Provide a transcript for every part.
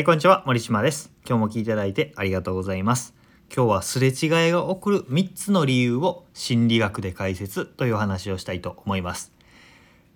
はい、こんにちは。森島です。今日も聞いていただいてありがとうございます。今日はすれ違いが起こる3つの理由を心理学で解説という話をしたいと思います。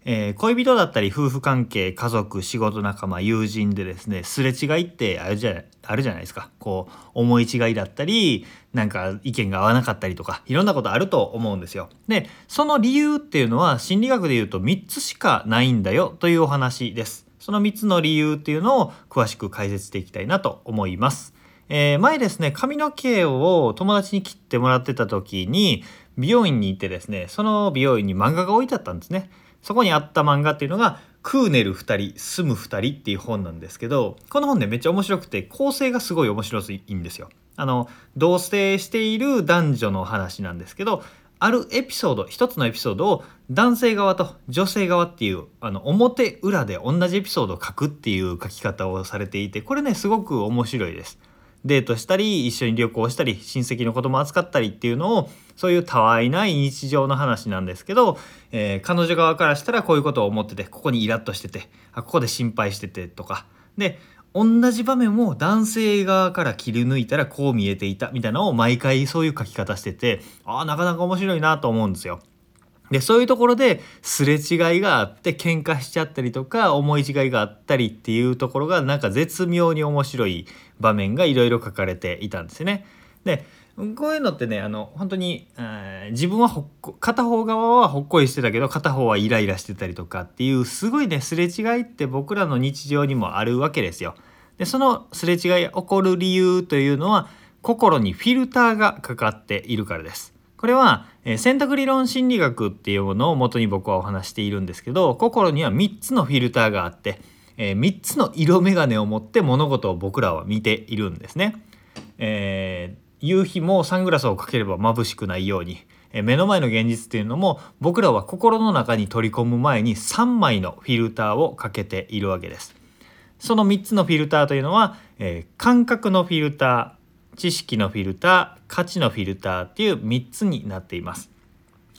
えー恋人だったり夫婦関係家族仕事仲間友人でですねすれ違いってあるじゃあるじゃないですかこう思い違いだったりなんか意見が合わなかったりとかいろんなことあると思うんですよ。でその理由っていうのは心理学で言うと3つしかないんだよというお話です。その3つの理由っていうのを詳しく解説していきたいなと思います。えー前ですね髪の毛を友達に切ってもらってた時に美容院に行ってですねその美容院に漫画が置いてあったんですね。そこにあった漫画っていうのが「クーネル2人住む2人」っていう本なんですけどこの本ねめっちゃ面白くて構成がすごい面白いんですよ。あの同棲している男女の話なんですけどあるエピソード一つのエピソードを男性側と女性側っていうあの表裏で同じエピソードを書くっていう書き方をされていてこれねすごく面白いです。デートしたり一緒に旅行したり親戚の子供扱ったりっていうのをそういうたわいない日常の話なんですけど、えー彼女側からしたらこういうことを思っててここにイラッとしててあここで心配しててとかで同じ場面を男性側から切り抜いたらこう見えていたみたいなのを毎回そういう書き方しててああなかなか面白いなと思うんですよ。でそういうところですれ違いがあって喧嘩しちゃったりとか思い違いがあったりっていうところがなんか絶妙に面白い場面がいろいろ書かれていたんですね。でこういうのってねあの本当に、えー自分はほっこ片方側はほっこりしてたけど片方はイライラしてたりとかっていうすごいねすれ違いって僕らの日常にもあるわけですよ。でそのすれ違い起こる理由というのは心にフィルターがかかっているからです。これは、えー選択理論心理学っていうものを元に僕はお話しているんですけど心には3つのフィルターがあって、え3つの色眼鏡を持って物事を僕らは見ているんですね。えー夕日もサングラスをかければ眩しくないように、え目の前の現実っていうのも僕らは心の中に取り込む前に3枚のフィルターをかけているわけです。その3つのフィルターというのは、えー感覚のフィルター知識のフィルター価値のフィルターっていう3つになっています。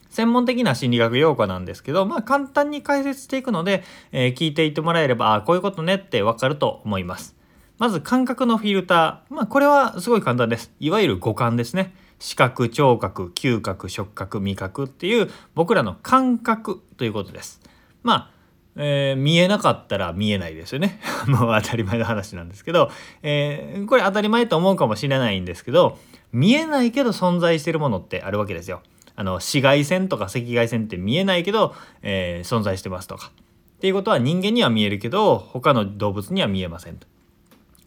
専門的な心理学用語なんですけど、まあ、簡単に解説していくので、えー聞いていってもらえればあこういうことねってわかると思います。まず感覚のフィルター、まあ、これはすごい簡単です。いわゆる五感ですね。視覚聴覚嗅覚触覚味覚っていう僕らの感覚ということです。まあえー見えなかったら見えないですよね。もう当たり前の話なんですけど、えーこれ当たり前と思うかもしれないんですけど見えないけど存在してるものってあるわけですよ。あの紫外線とか赤外線って見えないけど、えー存在してますとか。っていうことは人間には見えるけど他の動物には見えませんと。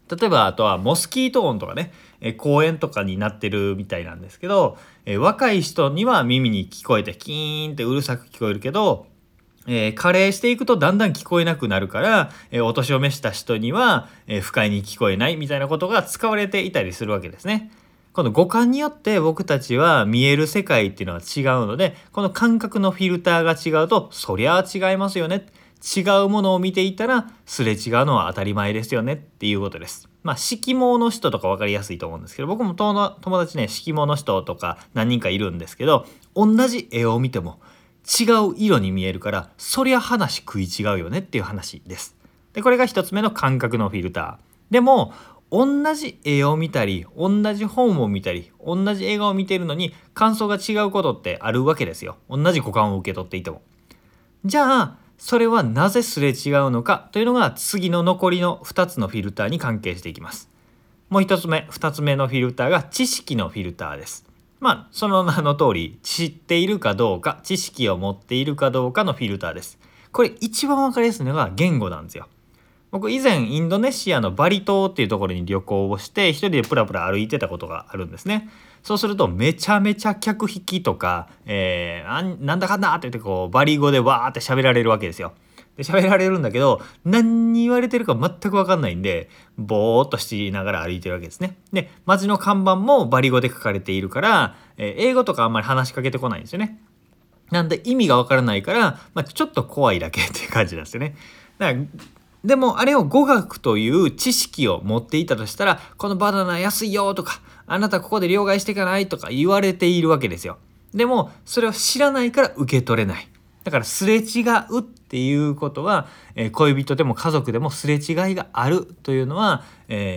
例えばあとはモスキート音とかね、え公園とかになってるみたいなんですけど、え若い人には耳に聞こえてキーンってうるさく聞こえるけど、えー加齢していくとだんだん聞こえなくなるから、えーお年を召した人には、えー不快に聞こえないみたいなことが使われていたりするわけですね。この五感によって僕たちは見える世界っていうのは違うのでこの感覚のフィルターが違うとそりゃあ違いますよね違うものを見ていたらすれ違うのは当たり前ですよねっていうことです。まあ色盲の人とか分かりやすいと思うんですけど僕も友達ね色盲の人とか何人かいるんですけど同じ絵を見ても違う色に見えるからそりゃ話食い違うよねっていう話です。でこれが一つ目の感覚のフィルター。でも同じ絵を見たり同じ本を見たり同じ映画を見ているのに感想が違うことってあるわけですよ。同じ五感を受け取っていても。じゃあそれはなぜすれ違うのかというのが次の残りの2つのフィルターに関係していきます。もう1つ目2つ目のフィルターが知識のフィルターです。まあその名の通り知っているかどうか知識を持っているかどうかのフィルターです。これ一番分かりやすいのが言語なんですよ。僕以前インドネシアのバリ島っていうところに旅行をして一人でプラプラ歩いてたことがあるんですね。そうするとめちゃめちゃ客引きとか、えーなんだかんだって言ってこうバリ語でわーって喋られるわけですよ。で喋られるんだけど何に言われてるか全く分かんないんでぼーっとしながら歩いてるわけですね。で街の看板もバリ語で書かれているから、えー英語とかあんまり話しかけてこないんですよね。なんで意味がわからないから、まあ、ちょっと怖いだけっていう感じなんですよね。だからでもあれを語学という知識を持っていたとしたらこのバナナ安いよとかあなたここで両替していかないとか言われているわけですよ。でもそれを知らないから受け取れない。だからすれ違うっていうことは、恋人でも家族でもすれ違いがあるというのは、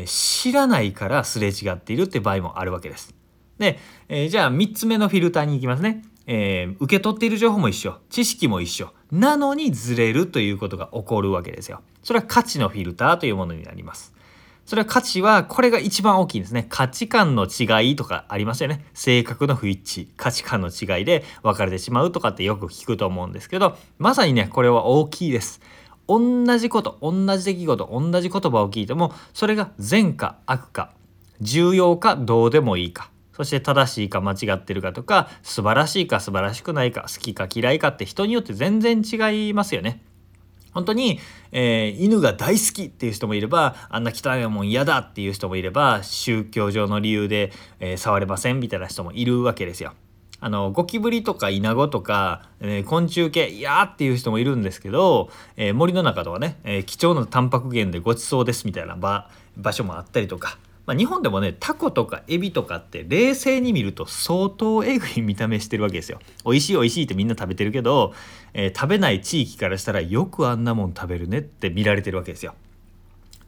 知らないからすれ違っているって場合もあるわけです。で、えー、じゃあ3つ目のフィルターに行きますね。えー、受け取っている情報も一緒。知識も一緒。なのにずれるということが起こるわけですよ。それは価値のフィルターというものになります。それは価値はこれが一番大きいんですね。価値観の違いとかありますよね。性格の不一致。価値観の違いで分かれてしまうとかってよく聞くと思うんですけどまさにねこれは大きいです。同じこと同じ出来事同じ言葉を聞いてもそれが善か悪か重要かどうでもいいか。そして正しいか間違ってるかとか素晴らしいか素晴らしくないか好きか嫌いかって人によって全然違いますよね。本当に、えー、犬が大好きっていう人もいればあんな汚いもん嫌だっていう人もいれば宗教上の理由で、えー、触れませんみたいな人もいるわけですよ。あのゴキブリとかイナゴとか、えー、昆虫系嫌っていう人もいるんですけど、えー、森の中とかね、えー、貴重なタンパク源でごちそうですみたいな場場所もあったりとかまあ、日本でもねタコとかエビとかって冷静に見ると相当えぐい見た目してるわけですよ。美味しい美味しいってみんな食べてるけど、えー、食べない地域からしたらよくあんなもん食べるねって見られてるわけですよ。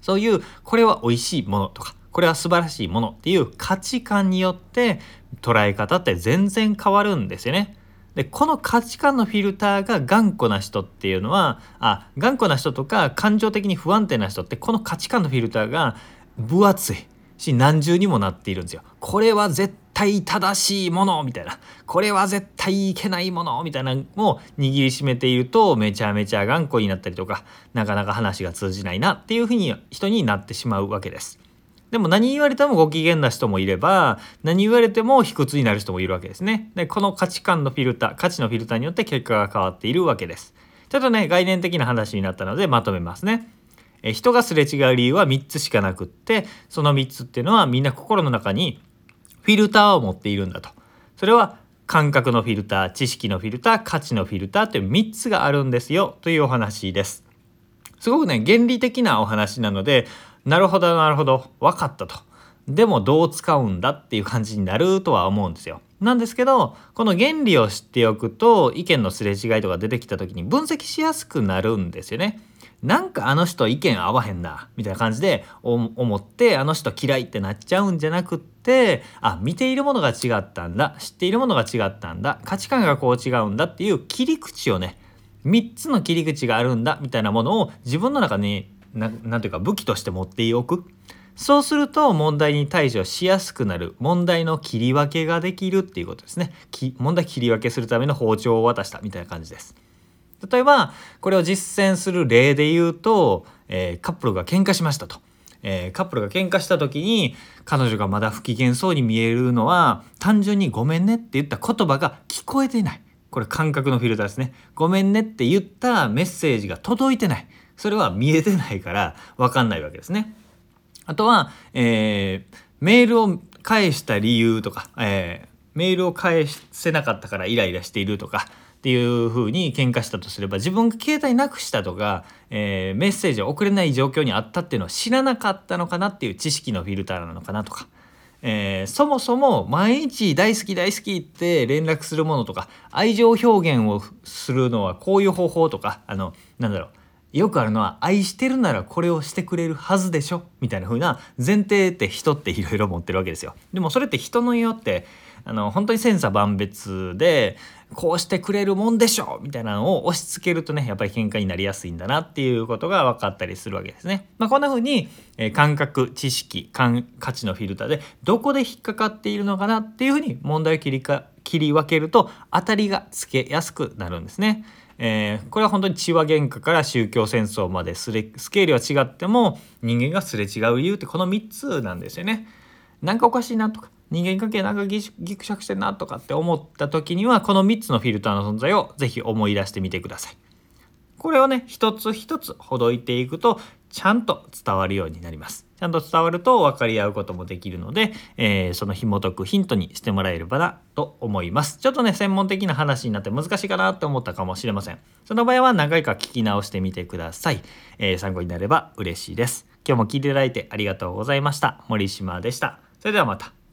そういうこれは美味しいものとかこれは素晴らしいものっていう価値観によって捉え方って全然変わるんですよね。でこの価値観のフィルターが頑固な人っていうのはあ頑固な人とか感情的に不安定な人ってこの価値観のフィルターが分厚いし何重にもなっているんですよ。これは絶対正しいものみたいなこれは絶対いけないものみたいなのを握りしめているとめちゃめちゃ頑固になったりとかなかなか話が通じないなっていうふうに人になってしまうわけです。でも何言われてもご機嫌な人もいれば何言われても卑屈になる人もいるわけですね。でこの価値観のフィルター価値のフィルターによって結果が変わっているわけです。ちょっとね概念的な話になったのでまとめますね。え人がすれ違う理由は3つしかなくってその3つっていうのはみんな心の中にフィルターを持っているんだと。それは感覚のフィルター知識のフィルター価値のフィルターという3つがあるんですよというお話です。すごくね原理的なお話なのでなるほどなるほど分かったと。でもどう使うんだっていう感じになるとは思うんですよ。なんですけどこの原理を知っておくと意見のすれ違いとか出てきた時に分析しやすくなるんですよね。なんかあの人意見合わへんなみたいな感じで思ってあの人嫌いってなっちゃうんじゃなくってあ見ているものが違ったんだ知っているものが違ったんだ価値観がこう違うんだっていう切り口をね3つの切り口があるんだみたいなものを自分の中に何ていうか武器として持っておく。そうすると問題に対処しやすくなる問題の切り分けができるっていうことですね。問題切り分けするための包丁を渡したみたいな感じです。例えばこれを実践する例で言うと、えー、カップルが喧嘩しましたと。えー、カップルが喧嘩した時に彼女がまだ不機嫌そうに見えるのは単純に「ごめんね」って言った言葉が聞こえていない。これ感覚のフィルターですね「ごめんね」って言ったメッセージが届いてない。それは見えてないから分かんないわけですね。あとは、えー、メールを返した理由とか、えー、メールを返せなかったからイライラしているとかっていう風に喧嘩したとすれば自分が携帯なくしたとか、えー、メッセージを送れない状況にあったっていうのを知らなかったのかなっていう知識のフィルターなのかなとか。えー、そもそも毎日大好き大好きって連絡するものとか愛情表現をするのはこういう方法とかあのなんだろうよくあるのは愛してるならこれをしてくれるはずでしょ？みたいな風な前提って人っていろいろ持ってるわけですよ。でもそれって人のよってあの本当に千差万別でこうしてくれるもんでしょ？みたいなのを押し付けるとねやっぱり喧嘩になりやすいんだなっていうことが分かったりするわけですね。まあ、こんな風に、え、感覚知識価値のフィルターでどこで引っかかっているのかなっていう風に問題を切りか切り分けると当たりがつけやすくなるんですね。えー、これは本当に血は喧嘩から宗教戦争まですれスケールは違っても人間がすれ違う理由ってこの3つなんですよね。なんかおかしいなとか人間関係なんかギクシャクしてんなとかって思った時にはこの3つのフィルターの存在を是非思い出してみてください。これをね一つ一つほどいていくとちゃんと伝わるようになります。ちゃんと伝わると分かり合うこともできるので、えー、その紐解くヒントにしてもらえればなと思います。ちょっとね専門的な話になって難しいかなって思ったかもしれません。その場合は何回か聞き直してみてください。えー、参考になれば嬉しいです。今日も聞いていただいてありがとうございました。森島でした。それではまた。